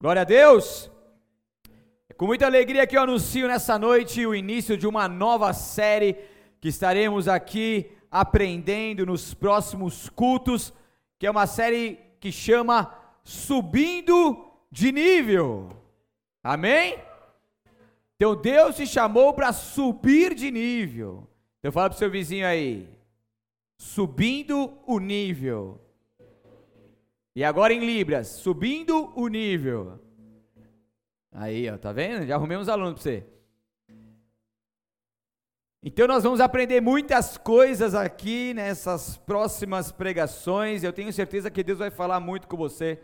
Glória a Deus! Com muita alegria que eu anuncio nessa noite o início de uma nova série que estaremos aqui aprendendo nos próximos cultos, que é uma série que chama Subindo de Nível. Amém? Então Deus te chamou para subir de nível. Então fala para o seu vizinho aí. Subindo o nível. E agora em Libras, subindo o nível. Aí, ó, tá vendo? Já arrumei uns alunos para você. Então nós vamos aprender muitas coisas aqui nessas próximas pregações. Eu tenho certeza que Deus vai falar muito com você.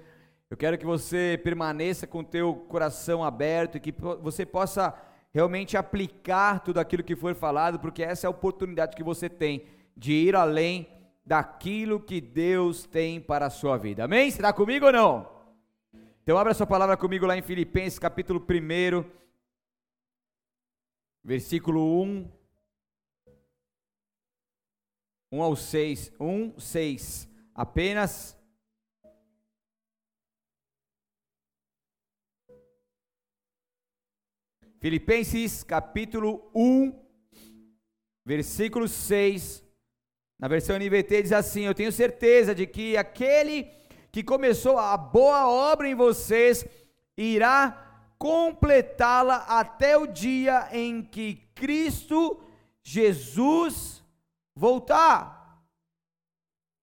Eu quero que você permaneça com o teu coração aberto e que você possa realmente aplicar tudo aquilo que for falado, porque essa é a oportunidade que você tem de ir além daquilo que Deus tem para a sua vida. Amém? Você está comigo ou não? Então abra sua palavra comigo lá em Filipenses capítulo 1, versículo 1. 1 ao 6, 1, 6, apenas. Filipenses capítulo 1, versículo 6 na versão NVT diz assim: Eu tenho certeza de que aquele que começou a boa obra em vocês irá completá-la até o dia em que Cristo Jesus voltar.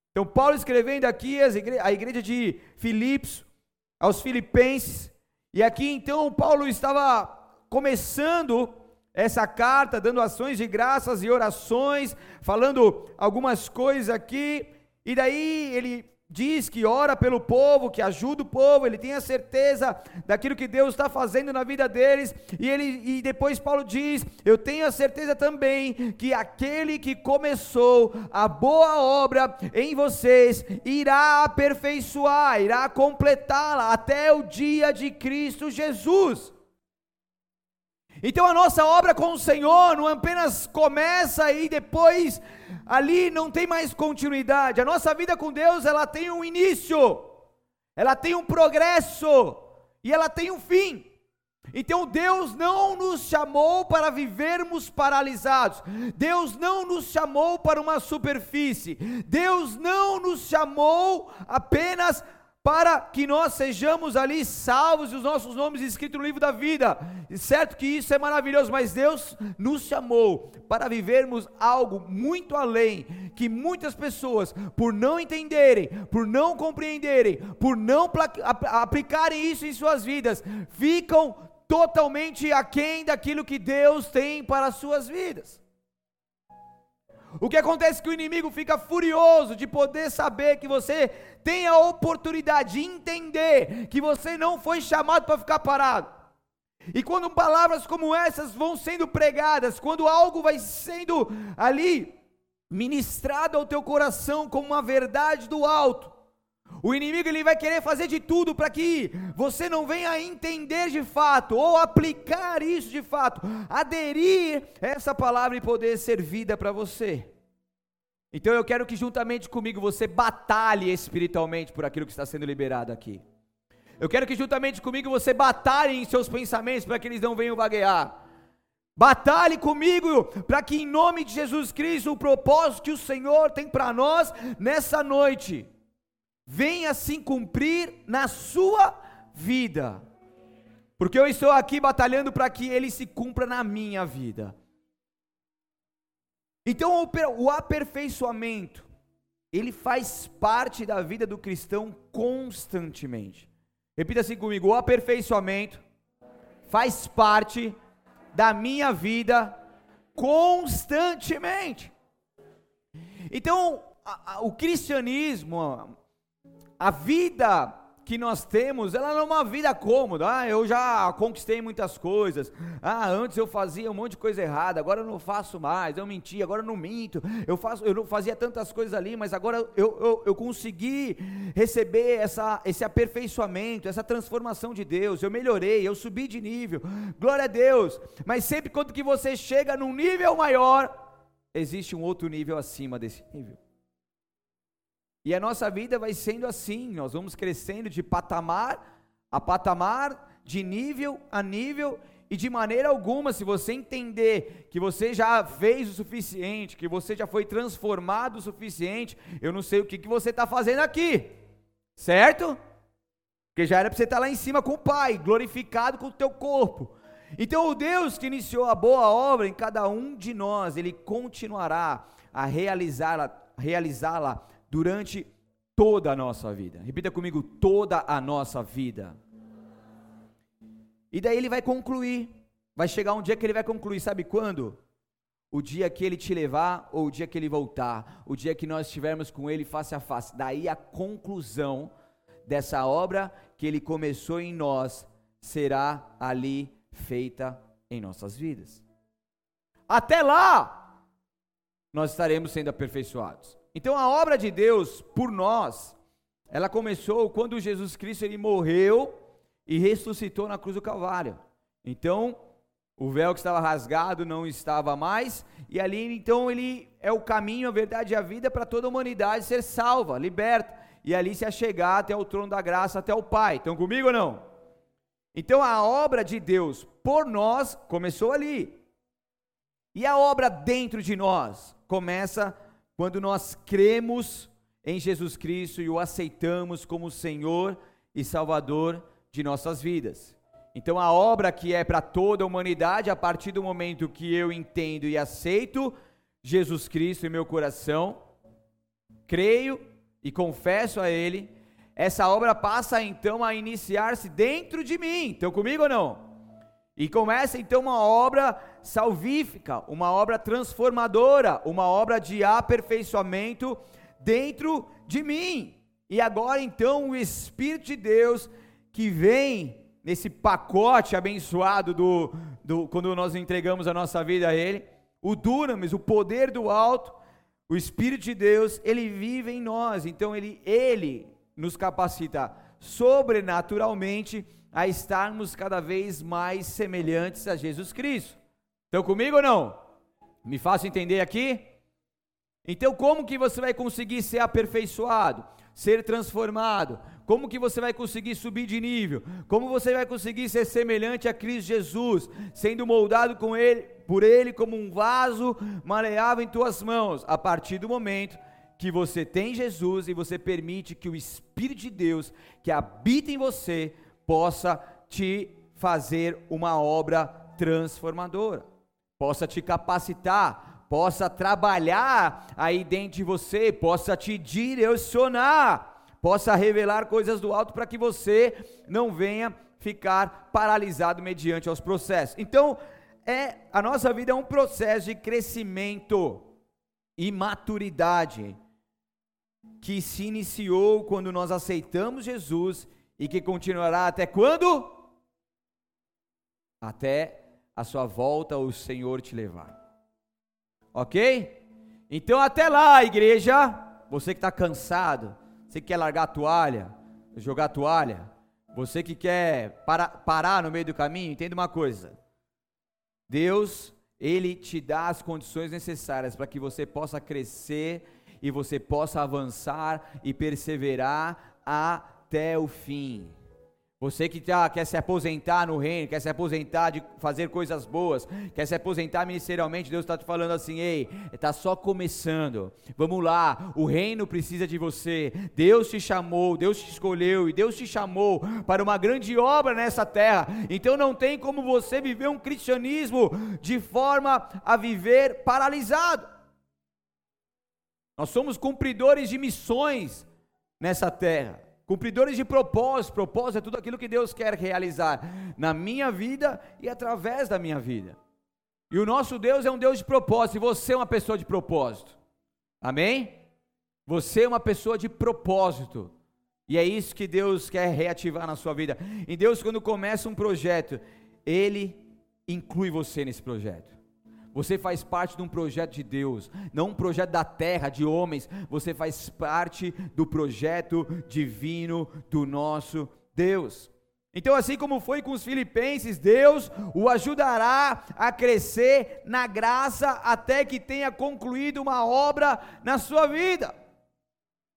Então, Paulo escrevendo aqui a igreja de Filipos, aos filipenses, e aqui então Paulo estava começando essa carta, dando ações de graças e orações, falando algumas coisas aqui, e daí ele diz que ora pelo povo, que ajuda o povo, ele tem a certeza daquilo que Deus está fazendo na vida deles, e ele e depois Paulo diz: "Eu tenho a certeza também que aquele que começou a boa obra em vocês irá aperfeiçoar, irá completá-la até o dia de Cristo Jesus." Então a nossa obra com o Senhor não apenas começa e depois ali não tem mais continuidade. A nossa vida com Deus, ela tem um início, ela tem um progresso e ela tem um fim. Então Deus não nos chamou para vivermos paralisados. Deus não nos chamou para uma superfície. Deus não nos chamou apenas para para que nós sejamos ali salvos e os nossos nomes escritos no livro da vida. Certo que isso é maravilhoso, mas Deus nos chamou para vivermos algo muito além, que muitas pessoas, por não entenderem, por não compreenderem, por não aplicarem isso em suas vidas, ficam totalmente aquém daquilo que Deus tem para as suas vidas. O que acontece é que o inimigo fica furioso de poder saber que você tem a oportunidade de entender que você não foi chamado para ficar parado. E quando palavras como essas vão sendo pregadas, quando algo vai sendo ali ministrado ao teu coração como uma verdade do alto, o inimigo ele vai querer fazer de tudo para que você não venha entender de fato ou aplicar isso de fato, aderir essa palavra e poder ser vida para você. Então eu quero que juntamente comigo você batalhe espiritualmente por aquilo que está sendo liberado aqui. Eu quero que juntamente comigo você batalhe em seus pensamentos para que eles não venham vaguear. Batalhe comigo para que em nome de Jesus Cristo o propósito que o Senhor tem para nós nessa noite venha se cumprir na sua vida. Porque eu estou aqui batalhando para que ele se cumpra na minha vida. Então o aperfeiçoamento, ele faz parte da vida do cristão constantemente. Repita assim comigo: o aperfeiçoamento faz parte da minha vida constantemente. Então, a, a, o cristianismo, a vida que nós temos, ela não é uma vida cômoda. Ah, eu já conquistei muitas coisas. Ah, antes eu fazia um monte de coisa errada, agora eu não faço mais. Eu menti, agora eu não minto. Eu faço, eu não fazia tantas coisas ali, mas agora eu, eu, eu consegui receber essa, esse aperfeiçoamento, essa transformação de Deus. Eu melhorei, eu subi de nível. Glória a Deus. Mas sempre quando que você chega num nível maior, existe um outro nível acima desse nível. E a nossa vida vai sendo assim, nós vamos crescendo de patamar a patamar, de nível a nível, e de maneira alguma, se você entender que você já fez o suficiente, que você já foi transformado o suficiente, eu não sei o que, que você está fazendo aqui, certo? Porque já era para você estar tá lá em cima com o Pai, glorificado com o teu corpo. Então, o Deus que iniciou a boa obra em cada um de nós, Ele continuará a realizá-la realizá durante toda a nossa vida. Repita comigo, toda a nossa vida. E daí ele vai concluir. Vai chegar um dia que ele vai concluir, sabe quando? O dia que ele te levar ou o dia que ele voltar, o dia que nós estivermos com ele face a face. Daí a conclusão dessa obra que ele começou em nós será ali feita em nossas vidas. Até lá, nós estaremos sendo aperfeiçoados. Então a obra de Deus por nós, ela começou quando Jesus Cristo ele morreu e ressuscitou na cruz do Calvário. Então, o véu que estava rasgado não estava mais, e ali então ele é o caminho, a verdade e a vida para toda a humanidade ser salva, liberta, e ali se achegar até o trono da graça, até o Pai. Estão comigo ou não? Então a obra de Deus por nós começou ali. E a obra dentro de nós começa quando nós cremos em Jesus Cristo e o aceitamos como Senhor e Salvador de nossas vidas. Então a obra que é para toda a humanidade, a partir do momento que eu entendo e aceito Jesus Cristo em meu coração, creio e confesso a Ele, essa obra passa então a iniciar-se dentro de mim. Estão comigo ou não? E começa então uma obra salvífica, uma obra transformadora, uma obra de aperfeiçoamento dentro de mim. E agora então o Espírito de Deus que vem nesse pacote abençoado do, do quando nós entregamos a nossa vida a Ele, o dunamis, o poder do alto, o Espírito de Deus, ele vive em nós, então ele, ele nos capacita sobrenaturalmente a estarmos cada vez mais semelhantes a Jesus Cristo. Estão comigo ou não? Me faço entender aqui? Então, como que você vai conseguir ser aperfeiçoado, ser transformado, como que você vai conseguir subir de nível? Como você vai conseguir ser semelhante a Cristo Jesus, sendo moldado com ele, por ele como um vaso maleável em tuas mãos, a partir do momento que você tem Jesus e você permite que o Espírito de Deus que habita em você possa te fazer uma obra transformadora, possa te capacitar, possa trabalhar aí dentro de você, possa te direcionar possa revelar coisas do alto para que você não venha ficar paralisado mediante aos processos. Então, é a nossa vida é um processo de crescimento e maturidade que se iniciou quando nós aceitamos Jesus e que continuará até quando? Até a sua volta o Senhor te levar. Ok? Então até lá, igreja, você que está cansado, você que quer largar a toalha, jogar a toalha, você que quer para, parar no meio do caminho, entenda uma coisa. Deus, Ele te dá as condições necessárias para que você possa crescer e você possa avançar e perseverar até o fim. Você que tá, quer se aposentar no reino, quer se aposentar de fazer coisas boas, quer se aposentar ministerialmente, Deus está te falando assim: ei, está só começando. Vamos lá, o reino precisa de você. Deus te chamou, Deus te escolheu e Deus te chamou para uma grande obra nessa terra. Então não tem como você viver um cristianismo de forma a viver paralisado. Nós somos cumpridores de missões nessa terra. Cumpridores de propósito, propósito é tudo aquilo que Deus quer realizar na minha vida e através da minha vida. E o nosso Deus é um Deus de propósito, e você é uma pessoa de propósito. Amém? Você é uma pessoa de propósito. E é isso que Deus quer reativar na sua vida. E Deus, quando começa um projeto, Ele inclui você nesse projeto. Você faz parte de um projeto de Deus, não um projeto da terra, de homens. Você faz parte do projeto divino do nosso Deus. Então, assim como foi com os filipenses, Deus o ajudará a crescer na graça até que tenha concluído uma obra na sua vida.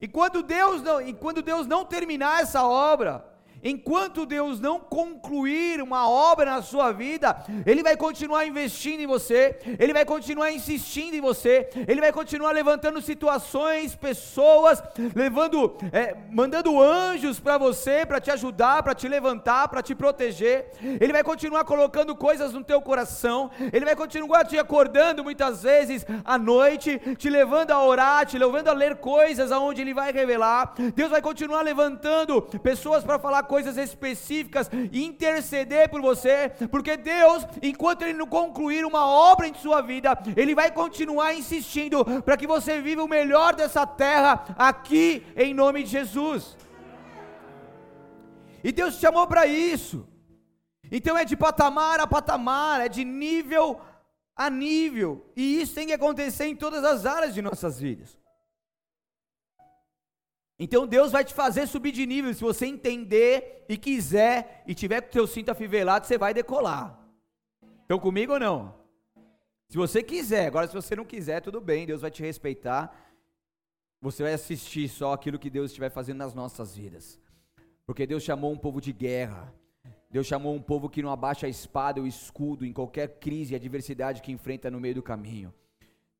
E quando Deus não, e quando Deus não terminar essa obra, enquanto Deus não concluir uma obra na sua vida, Ele vai continuar investindo em você, Ele vai continuar insistindo em você, Ele vai continuar levantando situações, pessoas, levando, é, mandando anjos para você, para te ajudar, para te levantar, para te proteger. Ele vai continuar colocando coisas no teu coração, Ele vai continuar te acordando muitas vezes à noite, te levando a orar, te levando a ler coisas aonde Ele vai revelar. Deus vai continuar levantando pessoas para falar coisas específicas e interceder por você, porque Deus, enquanto Ele não concluir uma obra em sua vida, Ele vai continuar insistindo para que você viva o melhor dessa terra aqui em nome de Jesus. E Deus te chamou para isso. Então é de patamar a patamar, é de nível a nível, e isso tem que acontecer em todas as áreas de nossas vidas. Então Deus vai te fazer subir de nível. Se você entender e quiser e tiver com o teu cinto afivelado, você vai decolar. Estão comigo ou não? Se você quiser, agora se você não quiser, tudo bem, Deus vai te respeitar. Você vai assistir só aquilo que Deus estiver fazendo nas nossas vidas. Porque Deus chamou um povo de guerra. Deus chamou um povo que não abaixa a espada ou escudo em qualquer crise e adversidade que enfrenta no meio do caminho.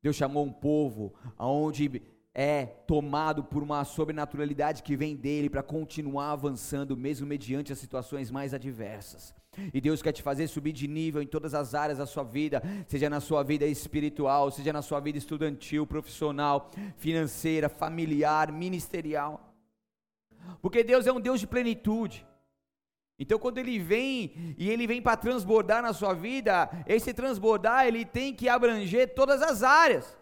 Deus chamou um povo aonde é tomado por uma sobrenaturalidade que vem dele para continuar avançando, mesmo mediante as situações mais adversas. E Deus quer te fazer subir de nível em todas as áreas da sua vida, seja na sua vida espiritual, seja na sua vida estudantil, profissional, financeira, familiar, ministerial. Porque Deus é um Deus de plenitude. Então, quando ele vem e ele vem para transbordar na sua vida, esse transbordar ele tem que abranger todas as áreas.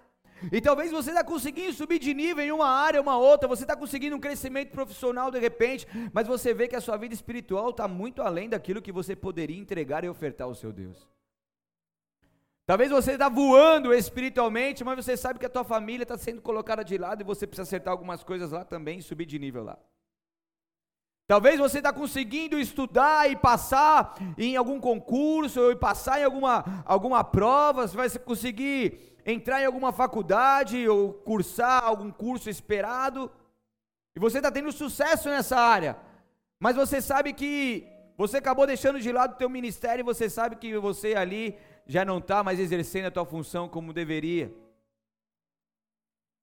E talvez você está conseguindo subir de nível em uma área, uma outra, você está conseguindo um crescimento profissional de repente, mas você vê que a sua vida espiritual está muito além daquilo que você poderia entregar e ofertar ao seu Deus. Talvez você está voando espiritualmente, mas você sabe que a tua família está sendo colocada de lado e você precisa acertar algumas coisas lá também e subir de nível lá. Talvez você está conseguindo estudar e passar em algum concurso ou passar em alguma, alguma prova, você vai conseguir entrar em alguma faculdade ou cursar algum curso esperado, e você está tendo sucesso nessa área, mas você sabe que você acabou deixando de lado o teu ministério e você sabe que você ali já não está mais exercendo a tua função como deveria.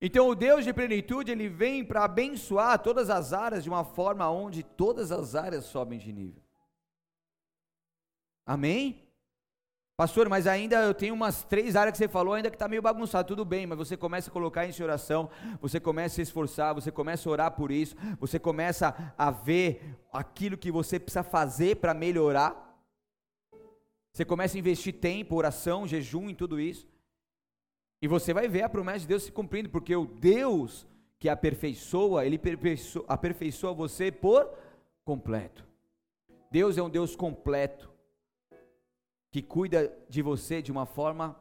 Então o Deus de plenitude, ele vem para abençoar todas as áreas de uma forma onde todas as áreas sobem de nível. Amém? Pastor, mas ainda eu tenho umas três áreas que você falou, ainda que está meio bagunçado, tudo bem, mas você começa a colocar isso em oração, você começa a se esforçar, você começa a orar por isso, você começa a ver aquilo que você precisa fazer para melhorar. Você começa a investir tempo, oração, jejum em tudo isso. E você vai ver a promessa de Deus se cumprindo, porque o Deus que aperfeiçoa, ele aperfeiçoa você por completo. Deus é um Deus completo que cuida de você de uma forma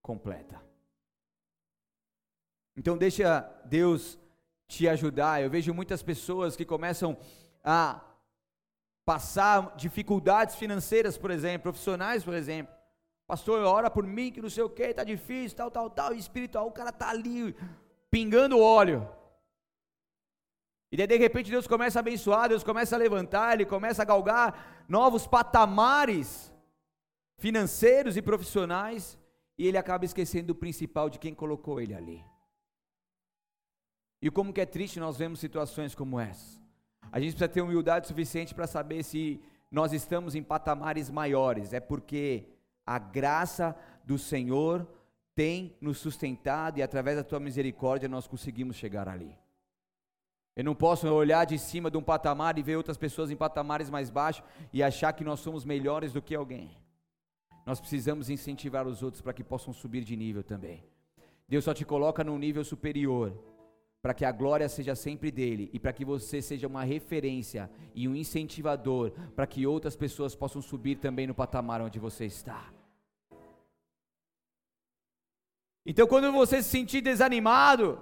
completa. Então deixa Deus te ajudar. Eu vejo muitas pessoas que começam a passar dificuldades financeiras, por exemplo, profissionais, por exemplo. Pastor, ora por mim que não sei o que, tá difícil, tal, tal, tal, e espiritual, o cara tá ali pingando óleo. E daí de repente Deus começa a abençoar, Deus começa a levantar, ele começa a galgar novos patamares financeiros e profissionais, e ele acaba esquecendo o principal de quem colocou ele ali. E como que é triste nós vemos situações como essa. A gente precisa ter humildade suficiente para saber se nós estamos em patamares maiores. É porque a graça do Senhor tem nos sustentado e através da tua misericórdia nós conseguimos chegar ali. Eu não posso olhar de cima de um patamar e ver outras pessoas em patamares mais baixos e achar que nós somos melhores do que alguém nós precisamos incentivar os outros para que possam subir de nível também. Deus só te coloca num nível superior para que a glória seja sempre dele e para que você seja uma referência e um incentivador para que outras pessoas possam subir também no patamar onde você está. Então, quando você se sentir desanimado,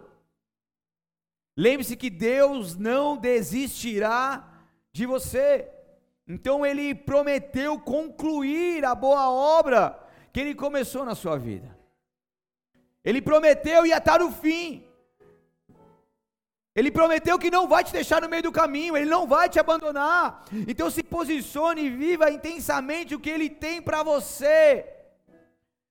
lembre-se que Deus não desistirá de você. Então ele prometeu concluir a boa obra que ele começou na sua vida. Ele prometeu e estar no fim. Ele prometeu que não vai te deixar no meio do caminho, ele não vai te abandonar. Então se posicione e viva intensamente o que ele tem para você.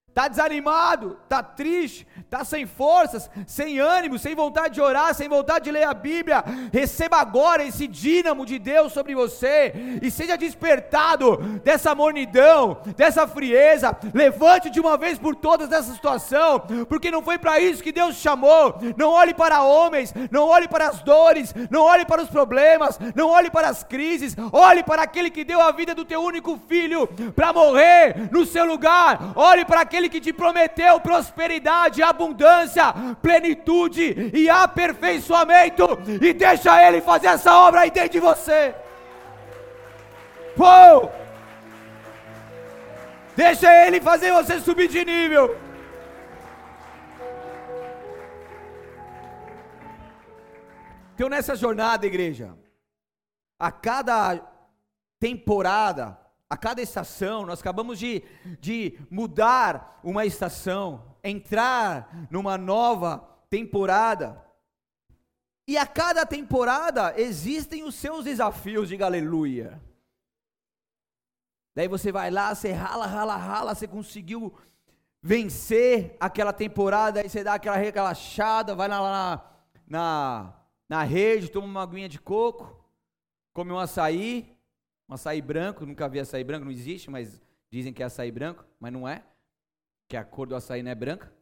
Está desanimado, está triste, está sem forças, sem ânimo, sem vontade de orar, sem vontade de ler a Bíblia. Receba agora esse dínamo de Deus sobre você e seja despertado dessa mornidão, dessa frieza. Levante de uma vez por todas dessa situação, porque não foi para isso que Deus te chamou. Não olhe para homens, não olhe para as dores, não olhe para os problemas, não olhe para as crises. Olhe para aquele que deu a vida do teu único filho para morrer no seu lugar. Olhe para aquele aquele que te prometeu prosperidade, abundância, plenitude e aperfeiçoamento, e deixa Ele fazer essa obra aí dentro de você. Uou! Deixa Ele fazer você subir de nível. Então, nessa jornada, igreja, a cada temporada, a cada estação, nós acabamos de, de mudar uma estação, entrar numa nova temporada. E a cada temporada existem os seus desafios, diga aleluia. Daí você vai lá, você rala, rala, rala, você conseguiu vencer aquela temporada, aí você dá aquela relaxada, vai lá na, na, na rede, toma uma aguinha de coco, come um açaí, um açaí branco, nunca vi açaí branco, não existe, mas dizem que é açaí branco, mas não é. Que a cor do açaí não é branca.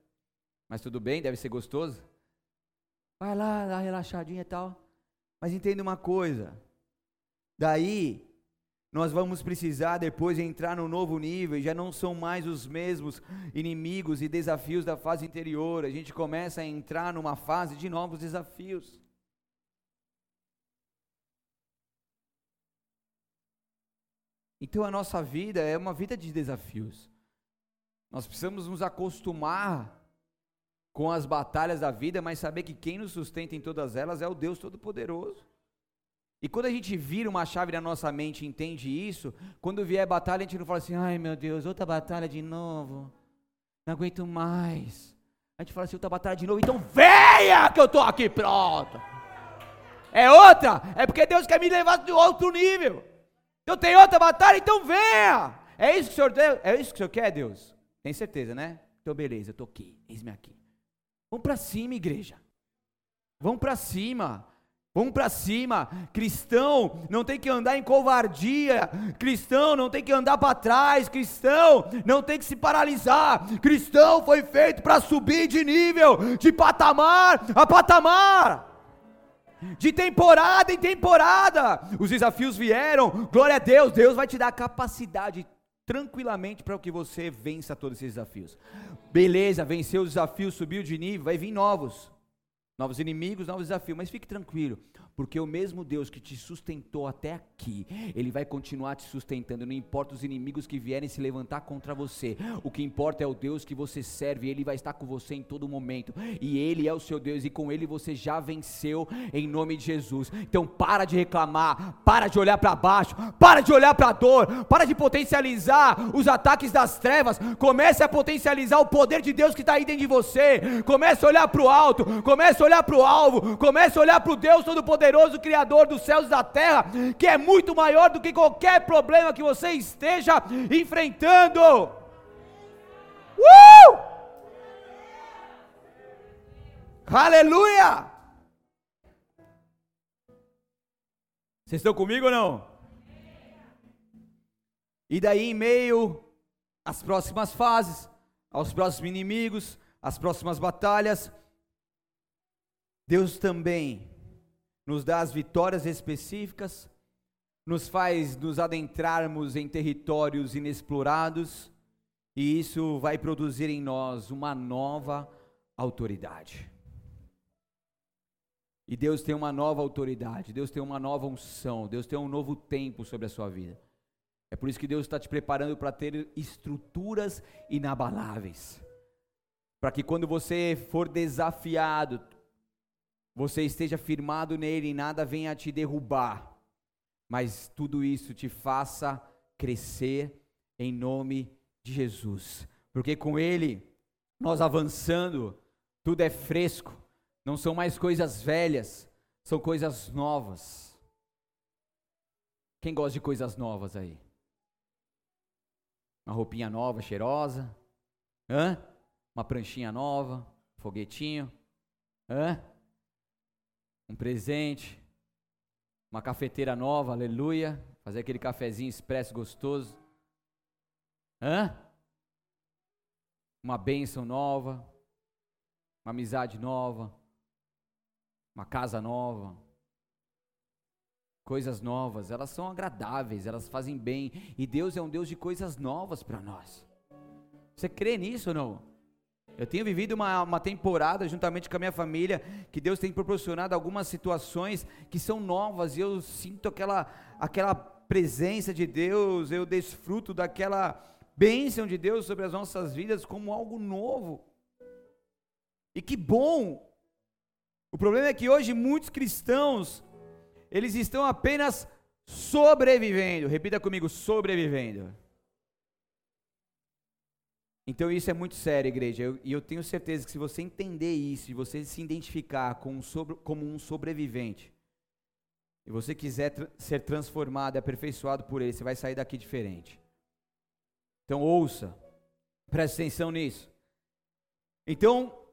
Mas tudo bem, deve ser gostoso. Vai lá, dá relaxadinha e tal. Mas entenda uma coisa. Daí, nós vamos precisar depois entrar no novo nível, já não são mais os mesmos inimigos e desafios da fase anterior, a gente começa a entrar numa fase de novos desafios. Então a nossa vida é uma vida de desafios. Nós precisamos nos acostumar com as batalhas da vida, mas saber que quem nos sustenta em todas elas é o Deus Todo-Poderoso. E quando a gente vira uma chave na nossa mente e entende isso, quando vier batalha, a gente não fala assim, ai meu Deus, outra batalha de novo, não aguento mais. A gente fala assim, outra batalha de novo, então venha que eu estou aqui pronto. É outra, é porque Deus quer me levar de outro nível. Eu tenho outra batalha, então venha. É isso que o Senhor, é isso que o Senhor quer, Deus? Tem certeza, né? Então beleza, eu estou aqui, eis-me aqui. Vamos para cima, igreja. Vamos para cima. Vamos para cima. Cristão não tem que andar em covardia. Cristão não tem que andar para trás. Cristão não tem que se paralisar. Cristão foi feito para subir de nível, de patamar a patamar de temporada em temporada. Os desafios vieram, glória a Deus, Deus vai te dar capacidade tranquilamente para que você vença todos esses desafios. Beleza, venceu os desafios, subiu de nível, vai vir novos. Novos inimigos, novos desafios, mas fique tranquilo, porque o mesmo Deus que te sustentou até aqui, Ele vai continuar te sustentando. Não importa os inimigos que vierem se levantar contra você, o que importa é o Deus que você serve. Ele vai estar com você em todo momento, e Ele é o seu Deus, e com Ele você já venceu em nome de Jesus. Então, para de reclamar, para de olhar para baixo, para de olhar para a dor, para de potencializar os ataques das trevas. Comece a potencializar o poder de Deus que está aí dentro de você. Comece a olhar para o alto, comece a olhar para o alvo, comece a olhar para o Deus Todo-Poderoso poderoso Criador dos céus e da terra, que é muito maior do que qualquer problema que você esteja enfrentando. Uh! Aleluia! Vocês estão comigo ou não? E daí, em meio às próximas fases, aos próximos inimigos, às próximas batalhas, Deus também nos dá as vitórias específicas, nos faz nos adentrarmos em territórios inexplorados, e isso vai produzir em nós uma nova autoridade. E Deus tem uma nova autoridade, Deus tem uma nova unção, Deus tem um novo tempo sobre a sua vida. É por isso que Deus está te preparando para ter estruturas inabaláveis. Para que quando você for desafiado, você esteja firmado nele e nada venha te derrubar, mas tudo isso te faça crescer em nome de Jesus, porque com ele, nós avançando, tudo é fresco, não são mais coisas velhas, são coisas novas. Quem gosta de coisas novas aí? Uma roupinha nova, cheirosa? Hã? Uma pranchinha nova? Foguetinho? Hã? Um presente? Uma cafeteira nova, aleluia. Fazer aquele cafezinho expresso gostoso. Hã? Uma bênção nova. Uma amizade nova. Uma casa nova. Coisas novas, elas são agradáveis, elas fazem bem. E Deus é um Deus de coisas novas para nós. Você crê nisso ou não? Eu tenho vivido uma, uma temporada juntamente com a minha família, que Deus tem proporcionado algumas situações que são novas, e eu sinto aquela, aquela presença de Deus, eu desfruto daquela bênção de Deus sobre as nossas vidas como algo novo. E que bom! O problema é que hoje muitos cristãos, eles estão apenas sobrevivendo. Repita comigo, sobrevivendo. Então isso é muito sério, igreja. Eu, e eu tenho certeza que se você entender isso, e você se identificar com um sobre, como um sobrevivente, e você quiser ser transformado aperfeiçoado por ele, você vai sair daqui diferente. Então ouça, preste atenção nisso. Então,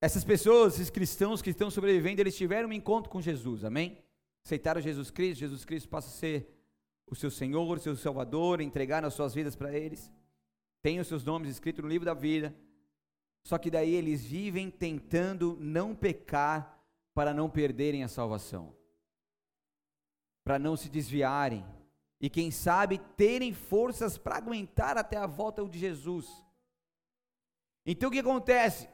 essas pessoas, esses cristãos que estão sobrevivendo, eles tiveram um encontro com Jesus, amém? Aceitaram Jesus Cristo, Jesus Cristo passa a ser o seu Senhor, o seu Salvador, entregaram as suas vidas para eles têm os seus nomes escritos no livro da vida, só que daí eles vivem tentando não pecar para não perderem a salvação, para não se desviarem e quem sabe terem forças para aguentar até a volta de Jesus. Então o que acontece?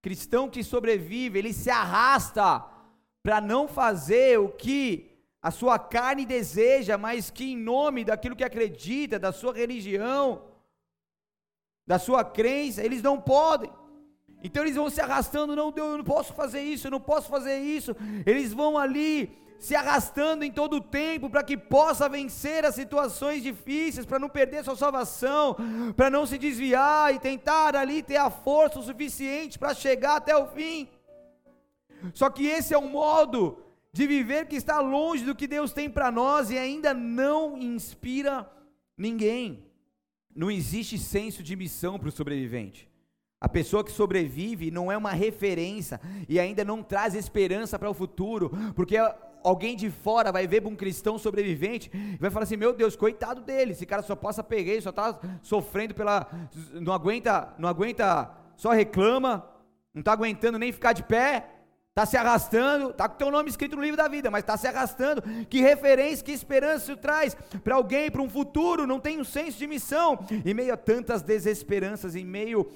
Cristão que sobrevive, ele se arrasta para não fazer o que a sua carne deseja, mas que em nome daquilo que acredita, da sua religião, da sua crença, eles não podem. Então eles vão se arrastando, não, Deus, eu não posso fazer isso, eu não posso fazer isso. Eles vão ali se arrastando em todo o tempo para que possa vencer as situações difíceis, para não perder sua salvação, para não se desviar e tentar ali ter a força o suficiente para chegar até o fim. Só que esse é um modo de viver que está longe do que Deus tem para nós e ainda não inspira ninguém. Não existe senso de missão para o sobrevivente. A pessoa que sobrevive não é uma referência e ainda não traz esperança para o futuro, porque alguém de fora vai ver um cristão sobrevivente e vai falar assim: meu Deus, coitado dele, esse cara só passa peguei, só está sofrendo pela. não aguenta, não aguenta, só reclama, não está aguentando nem ficar de pé está se arrastando, está com teu nome escrito no livro da vida, mas está se arrastando. Que referência, que esperança isso traz para alguém, para um futuro? Não tem um senso de missão. Em meio a tantas desesperanças, em meio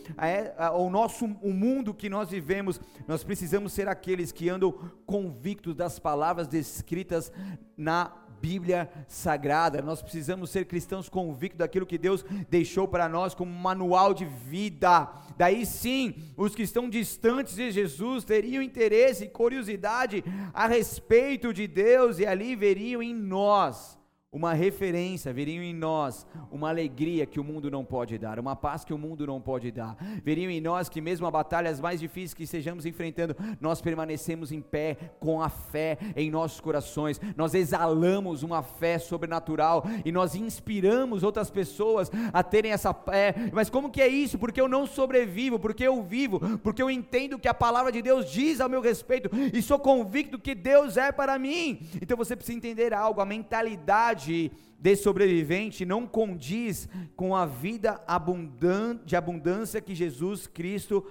ao nosso o mundo que nós vivemos, nós precisamos ser aqueles que andam convictos das palavras descritas na Bíblia Sagrada. Nós precisamos ser cristãos convictos daquilo que Deus deixou para nós como manual de vida. Daí sim, os que estão distantes de Jesus teriam interesse e curiosidade a respeito de Deus e ali veriam em nós uma referência, veriam em nós uma alegria que o mundo não pode dar, uma paz que o mundo não pode dar. Veriam em nós que mesmo a batalhas mais difíceis que estejamos enfrentando, nós permanecemos em pé com a fé em nossos corações. Nós exalamos uma fé sobrenatural e nós inspiramos outras pessoas a terem essa fé. Mas como que é isso? Porque eu não sobrevivo, porque eu vivo, porque eu entendo que a palavra de Deus diz ao meu respeito e sou convicto que Deus é para mim. Então você precisa entender algo, a mentalidade de sobrevivente não condiz com a vida abundante, de abundância que Jesus Cristo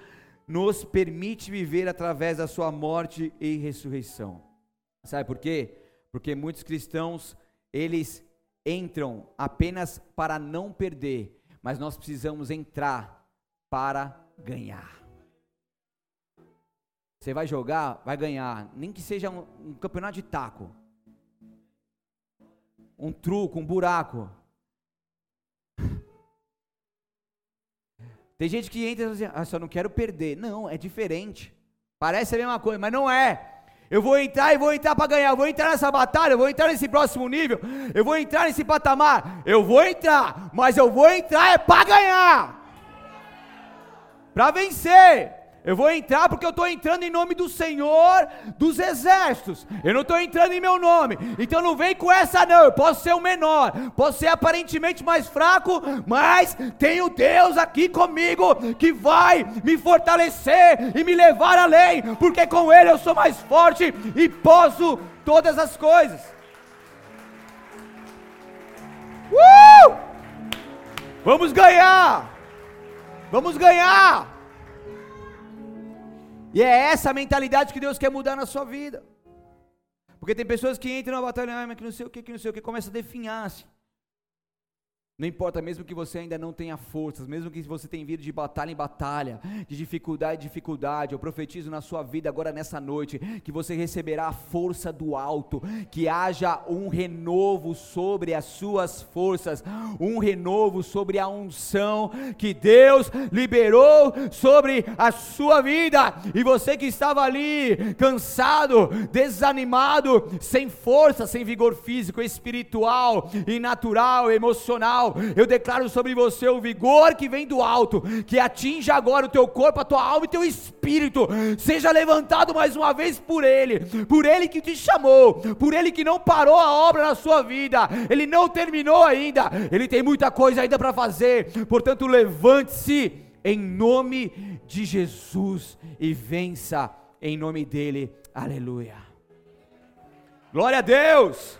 nos permite viver através da sua morte e ressurreição. Sabe por quê? Porque muitos cristãos, eles entram apenas para não perder, mas nós precisamos entrar para ganhar. Você vai jogar, vai ganhar, nem que seja um, um campeonato de taco um truco, um buraco. Tem gente que entra e diz assim, ah, só não quero perder. Não, é diferente. Parece a mesma coisa, mas não é. Eu vou entrar e vou entrar para ganhar. Eu vou entrar nessa batalha, eu vou entrar nesse próximo nível. Eu vou entrar nesse patamar. Eu vou entrar, mas eu vou entrar é para ganhar. Para vencer. Eu vou entrar porque eu estou entrando em nome do Senhor dos exércitos. Eu não estou entrando em meu nome. Então não vem com essa, não. Eu posso ser o menor, posso ser aparentemente mais fraco, mas tenho Deus aqui comigo que vai me fortalecer e me levar além, porque com Ele eu sou mais forte e posso todas as coisas. Uh! Vamos ganhar! Vamos ganhar! E é essa a mentalidade que Deus quer mudar na sua vida. Porque tem pessoas que entram na batalha, ah, mas que não sei o que, que não sei o que, começa a definhar-se. Não importa, mesmo que você ainda não tenha forças, mesmo que você tenha vindo de batalha em batalha, de dificuldade em dificuldade, eu profetizo na sua vida agora nessa noite que você receberá a força do alto, que haja um renovo sobre as suas forças, um renovo sobre a unção que Deus liberou sobre a sua vida. E você que estava ali cansado, desanimado, sem força, sem vigor físico, espiritual e natural, emocional, eu declaro sobre você o vigor que vem do alto, que atinja agora o teu corpo, a tua alma e teu espírito. Seja levantado mais uma vez por Ele, por Ele que te chamou, por Ele que não parou a obra na sua vida, Ele não terminou ainda, Ele tem muita coisa ainda para fazer. Portanto, levante-se em nome de Jesus e vença em nome dEle. Aleluia. Glória a Deus.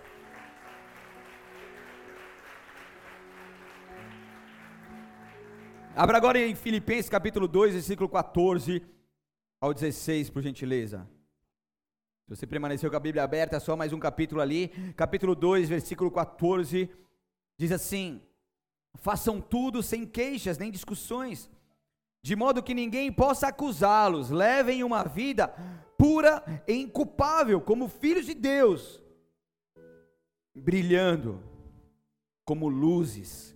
Abra agora em Filipenses capítulo 2, versículo 14 ao 16, por gentileza. Se você permaneceu com a Bíblia aberta, é só mais um capítulo ali. Capítulo 2, versículo 14, diz assim: Façam tudo sem queixas nem discussões, de modo que ninguém possa acusá-los. Levem uma vida pura e inculpável, como filhos de Deus, brilhando como luzes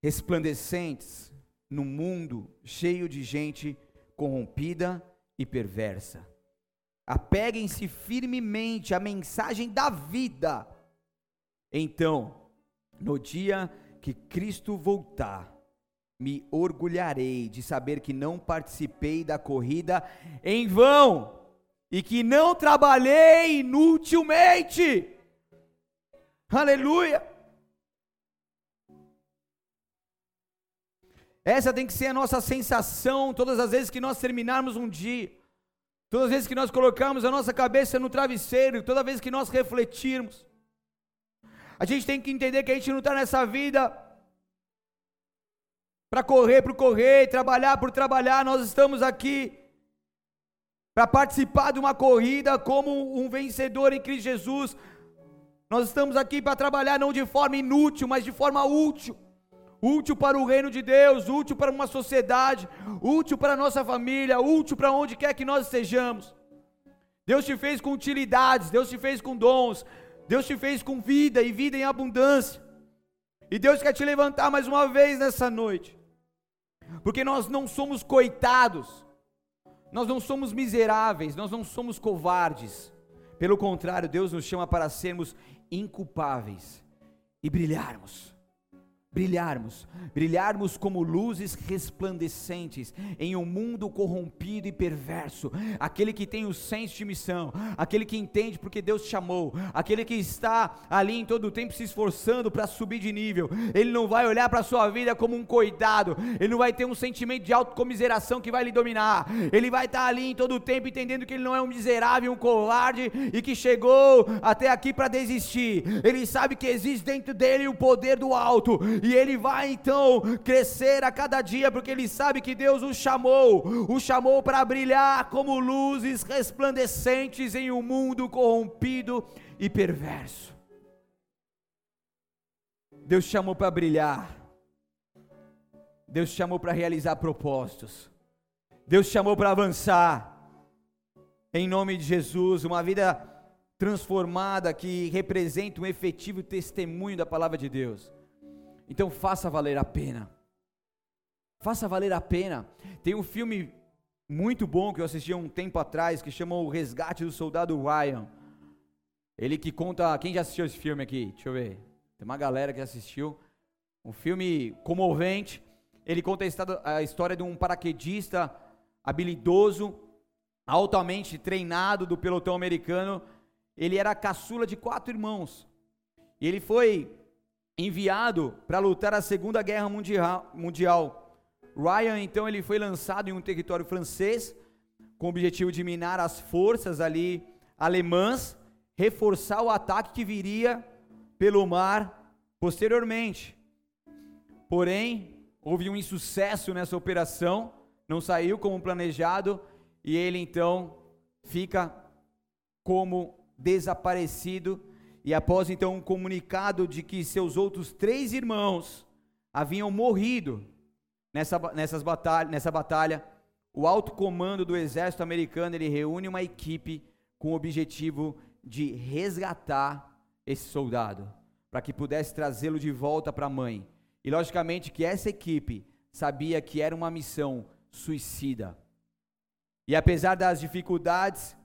resplandecentes num mundo cheio de gente corrompida e perversa. Apeguem-se firmemente à mensagem da vida. Então, no dia que Cristo voltar, me orgulharei de saber que não participei da corrida em vão e que não trabalhei inutilmente. Aleluia! Essa tem que ser a nossa sensação todas as vezes que nós terminarmos um dia. Todas as vezes que nós colocamos a nossa cabeça no travesseiro, toda vez que nós refletirmos. A gente tem que entender que a gente não está nessa vida para correr por correr, trabalhar por trabalhar, nós estamos aqui para participar de uma corrida como um vencedor em Cristo Jesus. Nós estamos aqui para trabalhar não de forma inútil, mas de forma útil útil para o reino de Deus, útil para uma sociedade, útil para a nossa família, útil para onde quer que nós estejamos. Deus te fez com utilidades, Deus te fez com dons, Deus te fez com vida e vida em abundância. E Deus quer te levantar mais uma vez nessa noite, porque nós não somos coitados, nós não somos miseráveis, nós não somos covardes. Pelo contrário, Deus nos chama para sermos inculpáveis e brilharmos brilharmos, brilharmos como luzes resplandecentes em um mundo corrompido e perverso. Aquele que tem o senso de missão, aquele que entende porque Deus chamou, aquele que está ali em todo o tempo se esforçando para subir de nível. Ele não vai olhar para a sua vida como um coitado, ele não vai ter um sentimento de autocomiseração que vai lhe dominar. Ele vai estar ali em todo o tempo entendendo que ele não é um miserável, um covarde e que chegou até aqui para desistir. Ele sabe que existe dentro dele o poder do alto e ele vai então crescer a cada dia, porque ele sabe que Deus o chamou, o chamou para brilhar como luzes resplandecentes em um mundo corrompido e perverso. Deus chamou para brilhar, Deus chamou para realizar propósitos, Deus chamou para avançar, em nome de Jesus, uma vida transformada que representa um efetivo testemunho da palavra de Deus. Então faça valer a pena. Faça valer a pena. Tem um filme muito bom que eu assisti há um tempo atrás que chama O Resgate do Soldado Ryan. Ele que conta. Quem já assistiu esse filme aqui? Deixa eu ver. Tem uma galera que assistiu. Um filme comovente. Ele conta a história de um paraquedista habilidoso, altamente treinado do pelotão americano. Ele era caçula de quatro irmãos. E ele foi enviado para lutar a Segunda Guerra Mundial. Ryan, então, ele foi lançado em um território francês com o objetivo de minar as forças ali alemãs, reforçar o ataque que viria pelo mar posteriormente. Porém, houve um insucesso nessa operação, não saiu como planejado e ele então fica como desaparecido e após então um comunicado de que seus outros três irmãos haviam morrido nessa, nessas batalha, nessa batalha, o alto comando do exército americano ele reúne uma equipe com o objetivo de resgatar esse soldado, para que pudesse trazê-lo de volta para a mãe. E logicamente que essa equipe sabia que era uma missão suicida. E apesar das dificuldades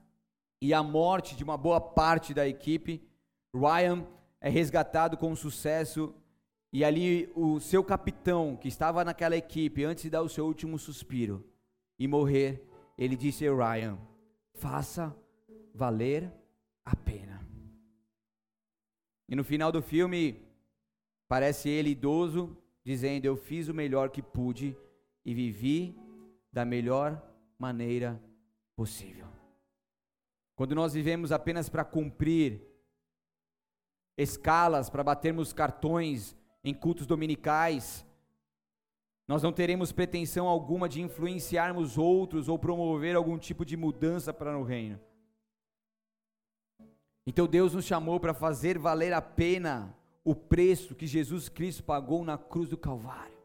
e a morte de uma boa parte da equipe, Ryan é resgatado com sucesso e ali o seu capitão, que estava naquela equipe antes de dar o seu último suspiro e morrer, ele disse a Ryan: faça valer a pena. E no final do filme, parece ele idoso, dizendo: Eu fiz o melhor que pude e vivi da melhor maneira possível. Quando nós vivemos apenas para cumprir escalas para batermos cartões em cultos dominicais. Nós não teremos pretensão alguma de influenciarmos outros ou promover algum tipo de mudança para o reino. Então Deus nos chamou para fazer valer a pena o preço que Jesus Cristo pagou na cruz do Calvário.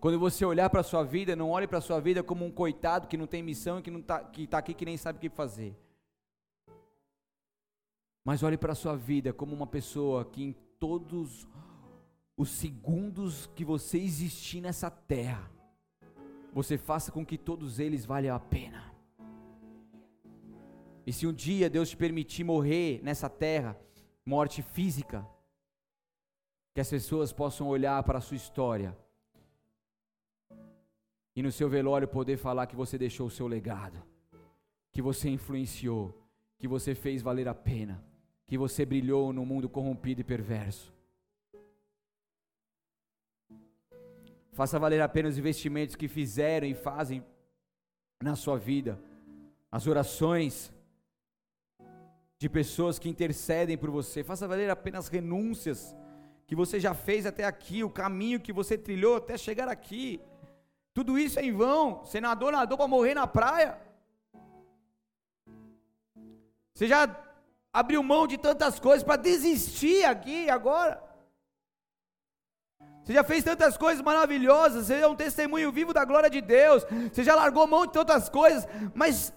Quando você olhar para a sua vida, não olhe para a sua vida como um coitado que não tem missão e que está tá aqui que nem sabe o que fazer. Mas olhe para a sua vida como uma pessoa que em todos os segundos que você existir nessa terra, você faça com que todos eles valham a pena. E se um dia Deus te permitir morrer nessa terra, morte física, que as pessoas possam olhar para a sua história e no seu velório poder falar que você deixou o seu legado, que você influenciou, que você fez valer a pena que você brilhou no mundo corrompido e perverso. Faça valer a pena os investimentos que fizeram e fazem na sua vida, as orações de pessoas que intercedem por você. Faça valer a pena as renúncias que você já fez até aqui, o caminho que você trilhou até chegar aqui. Tudo isso é em vão. Senador nadou para morrer na praia. Você já abriu mão de tantas coisas para desistir aqui agora. Você já fez tantas coisas maravilhosas, você é um testemunho vivo da glória de Deus. Você já largou mão de tantas coisas, mas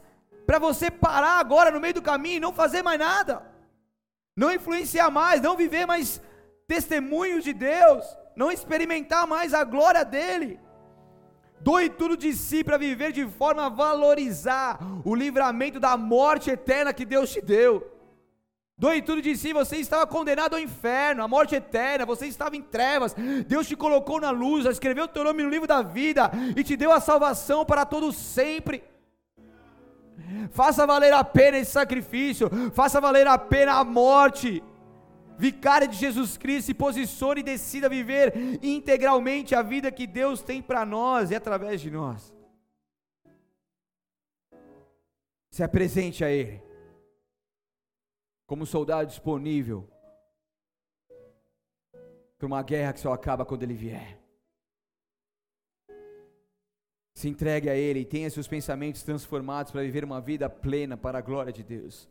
para você parar agora no meio do caminho e não fazer mais nada, não influenciar mais, não viver mais testemunhos de Deus, não experimentar mais a glória dele. Doe tudo de si para viver de forma a valorizar o livramento da morte eterna que Deus te deu. Doe tudo de si, você estava condenado ao inferno, à morte eterna, você estava em trevas, Deus te colocou na luz, escreveu teu nome no livro da vida e te deu a salvação para todo sempre. Faça valer a pena esse sacrifício, faça valer a pena a morte. Vicária de Jesus Cristo, se posicione e decida viver integralmente a vida que Deus tem para nós e através de nós. Se apresente a Ele como soldado disponível para uma guerra que só acaba quando ele vier. Se entregue a Ele e tenha seus pensamentos transformados para viver uma vida plena para a glória de Deus.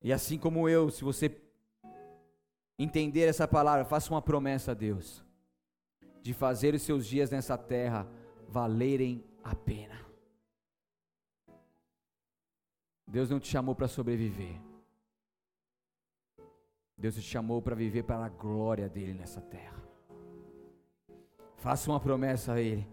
E assim como eu, se você entender essa palavra, faça uma promessa a Deus de fazer os seus dias nessa terra valerem a pena. Deus não te chamou para sobreviver. Deus te chamou para viver para a glória dele nessa terra. Faça uma promessa a ele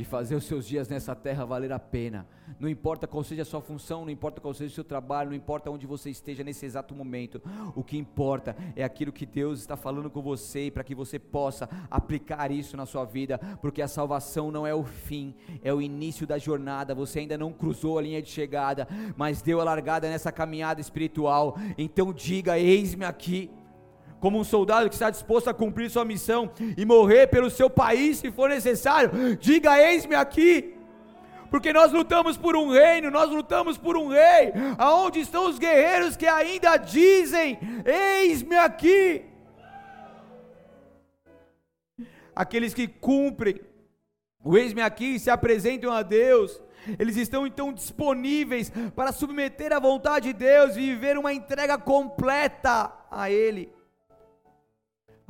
de fazer os seus dias nessa terra valer a pena. Não importa qual seja a sua função, não importa qual seja o seu trabalho, não importa onde você esteja nesse exato momento. O que importa é aquilo que Deus está falando com você para que você possa aplicar isso na sua vida, porque a salvação não é o fim, é o início da jornada. Você ainda não cruzou a linha de chegada, mas deu a largada nessa caminhada espiritual. Então diga: Eis-me aqui como um soldado que está disposto a cumprir sua missão e morrer pelo seu país se for necessário, diga: Eis-me aqui. Porque nós lutamos por um reino, nós lutamos por um rei. Aonde estão os guerreiros que ainda dizem: Eis-me aqui? Aqueles que cumprem o eis-me aqui se apresentam a Deus. Eles estão então disponíveis para submeter à vontade de Deus e viver uma entrega completa a Ele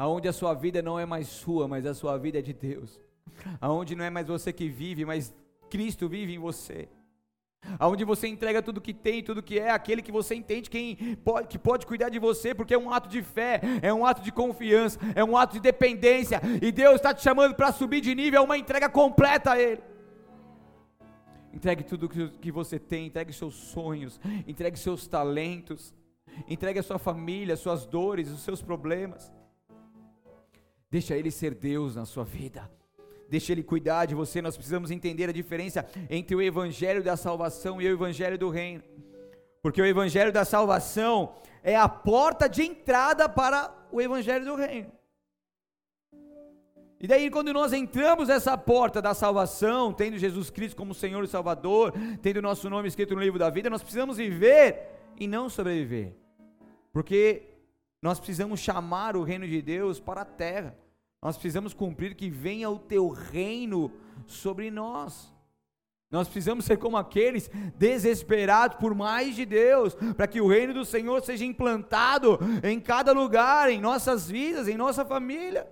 aonde a sua vida não é mais sua, mas a sua vida é de Deus, aonde não é mais você que vive, mas Cristo vive em você. Aonde você entrega tudo que tem, tudo que é, aquele que você entende quem pode, que pode cuidar de você, porque é um ato de fé, é um ato de confiança, é um ato de dependência, e Deus está te chamando para subir de nível, é uma entrega completa a Ele. Entregue tudo que você tem, entregue seus sonhos, entregue seus talentos, entregue a sua família, suas dores, os seus problemas. Deixa Ele ser Deus na sua vida. Deixa Ele cuidar de você. Nós precisamos entender a diferença entre o Evangelho da salvação e o Evangelho do reino. Porque o Evangelho da salvação é a porta de entrada para o Evangelho do reino. E daí, quando nós entramos nessa porta da salvação, tendo Jesus Cristo como Senhor e Salvador, tendo nosso nome escrito no livro da vida, nós precisamos viver e não sobreviver. Porque nós precisamos chamar o reino de Deus para a terra. Nós precisamos cumprir que venha o teu reino sobre nós. Nós precisamos ser como aqueles desesperados por mais de Deus, para que o reino do Senhor seja implantado em cada lugar, em nossas vidas, em nossa família.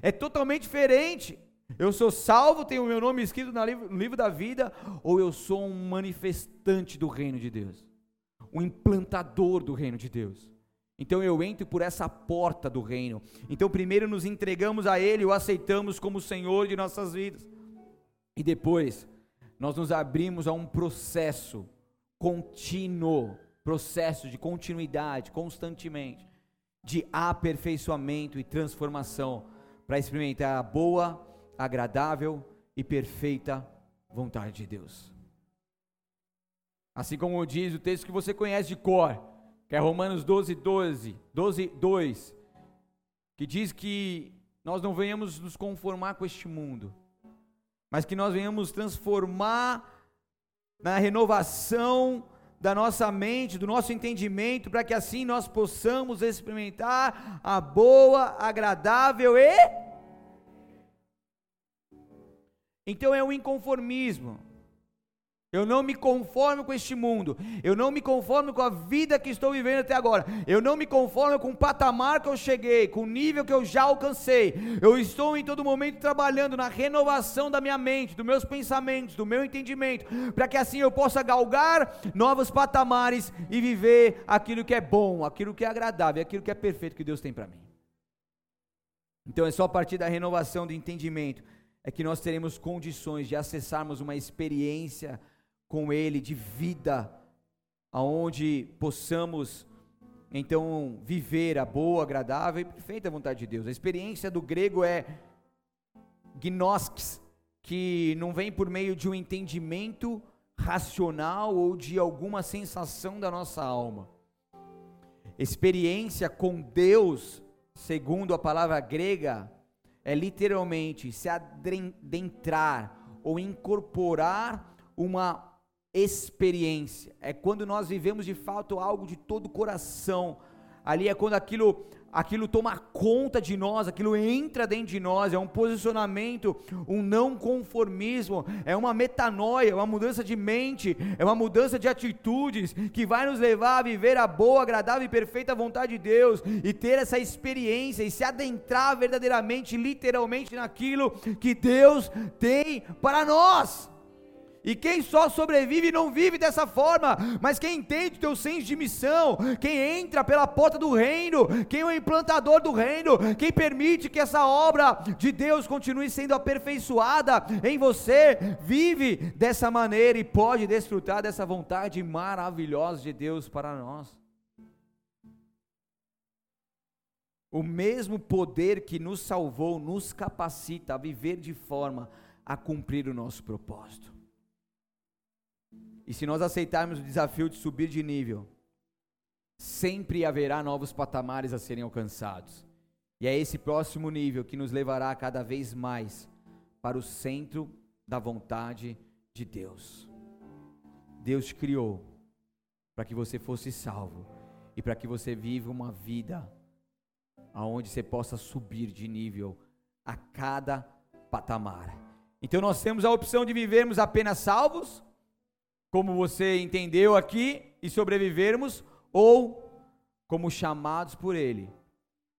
É totalmente diferente. Eu sou salvo, tenho o meu nome escrito no livro da vida, ou eu sou um manifestante do reino de Deus, um implantador do reino de Deus. Então eu entro por essa porta do reino. Então primeiro nos entregamos a Ele, o aceitamos como Senhor de nossas vidas. E depois nós nos abrimos a um processo contínuo, processo de continuidade, constantemente, de aperfeiçoamento e transformação, para experimentar a boa, agradável e perfeita vontade de Deus. Assim como diz o texto que você conhece de cor, que é Romanos 12, 12, 12, 2, que diz que nós não venhamos nos conformar com este mundo, mas que nós venhamos transformar na renovação da nossa mente, do nosso entendimento, para que assim nós possamos experimentar a boa, agradável e. Então é o inconformismo. Eu não me conformo com este mundo. Eu não me conformo com a vida que estou vivendo até agora. Eu não me conformo com o patamar que eu cheguei, com o nível que eu já alcancei. Eu estou em todo momento trabalhando na renovação da minha mente, dos meus pensamentos, do meu entendimento, para que assim eu possa galgar novos patamares e viver aquilo que é bom, aquilo que é agradável, aquilo que é perfeito que Deus tem para mim. Então é só a partir da renovação do entendimento é que nós teremos condições de acessarmos uma experiência com Ele de vida, aonde possamos então viver a boa, agradável e perfeita vontade de Deus. A experiência do grego é gnoskis, que não vem por meio de um entendimento racional ou de alguma sensação da nossa alma. Experiência com Deus, segundo a palavra grega, é literalmente se adentrar ou incorporar uma experiência, é quando nós vivemos de fato algo de todo o coração. Ali é quando aquilo aquilo toma conta de nós, aquilo entra dentro de nós, é um posicionamento, um não conformismo, é uma metanoia, uma mudança de mente, é uma mudança de atitudes que vai nos levar a viver a boa, agradável e perfeita vontade de Deus e ter essa experiência e se adentrar verdadeiramente, literalmente naquilo que Deus tem para nós. E quem só sobrevive não vive dessa forma, mas quem entende o teu senso de missão, quem entra pela porta do reino, quem é o implantador do reino, quem permite que essa obra de Deus continue sendo aperfeiçoada em você, vive dessa maneira e pode desfrutar dessa vontade maravilhosa de Deus para nós. O mesmo poder que nos salvou nos capacita a viver de forma a cumprir o nosso propósito. E se nós aceitarmos o desafio de subir de nível, sempre haverá novos patamares a serem alcançados. E é esse próximo nível que nos levará cada vez mais para o centro da vontade de Deus. Deus criou para que você fosse salvo e para que você viva uma vida aonde você possa subir de nível a cada patamar. Então nós temos a opção de vivermos apenas salvos, como você entendeu aqui, e sobrevivermos, ou como chamados por Ele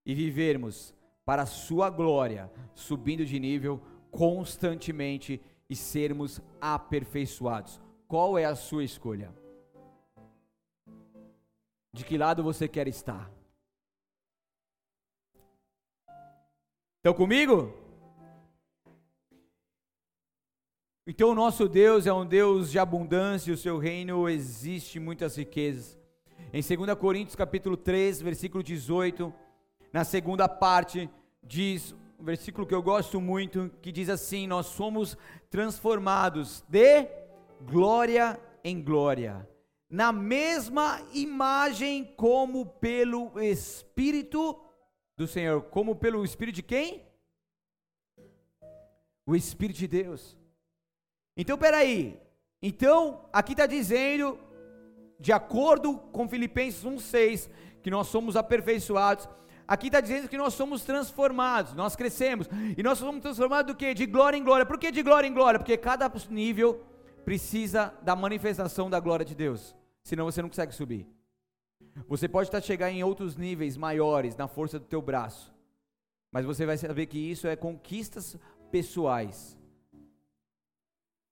e vivermos para a Sua glória, subindo de nível constantemente e sermos aperfeiçoados. Qual é a sua escolha? De que lado você quer estar? Estão comigo? Então o nosso Deus é um Deus de abundância, e o seu reino existe muitas riquezas. Em 2 Coríntios capítulo 3, versículo 18, na segunda parte, diz um versículo que eu gosto muito, que diz assim: Nós somos transformados de glória em glória, na mesma imagem como pelo Espírito do Senhor. Como pelo Espírito de quem? O Espírito de Deus. Então, peraí. Então, aqui está dizendo, de acordo com Filipenses 1,6, que nós somos aperfeiçoados. Aqui está dizendo que nós somos transformados, nós crescemos. E nós somos transformados do que? De glória em glória. Por que de glória em glória? Porque cada nível precisa da manifestação da glória de Deus. Senão você não consegue subir. Você pode estar chegar em outros níveis maiores na força do teu braço. Mas você vai saber que isso é conquistas pessoais.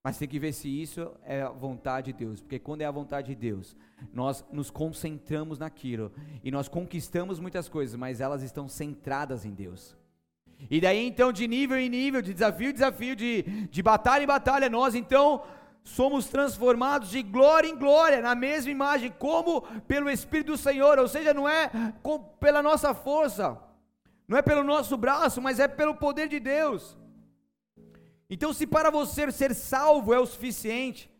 Mas tem que ver se isso é a vontade de Deus, porque quando é a vontade de Deus, nós nos concentramos naquilo e nós conquistamos muitas coisas, mas elas estão centradas em Deus. E daí então, de nível em nível, de desafio em desafio, de, de batalha em batalha, nós então somos transformados de glória em glória, na mesma imagem, como pelo Espírito do Senhor, ou seja, não é com, pela nossa força, não é pelo nosso braço, mas é pelo poder de Deus. Então, se para você ser salvo é o suficiente,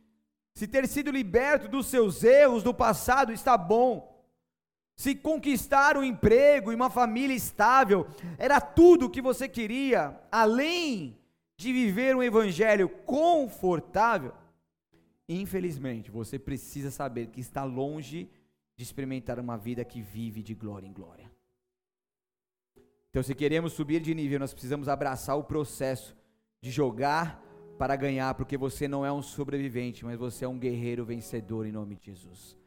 se ter sido liberto dos seus erros do passado está bom, se conquistar um emprego e uma família estável era tudo o que você queria, além de viver um evangelho confortável, infelizmente você precisa saber que está longe de experimentar uma vida que vive de glória em glória. Então, se queremos subir de nível, nós precisamos abraçar o processo de jogar para ganhar, porque você não é um sobrevivente, mas você é um guerreiro vencedor em nome de Jesus.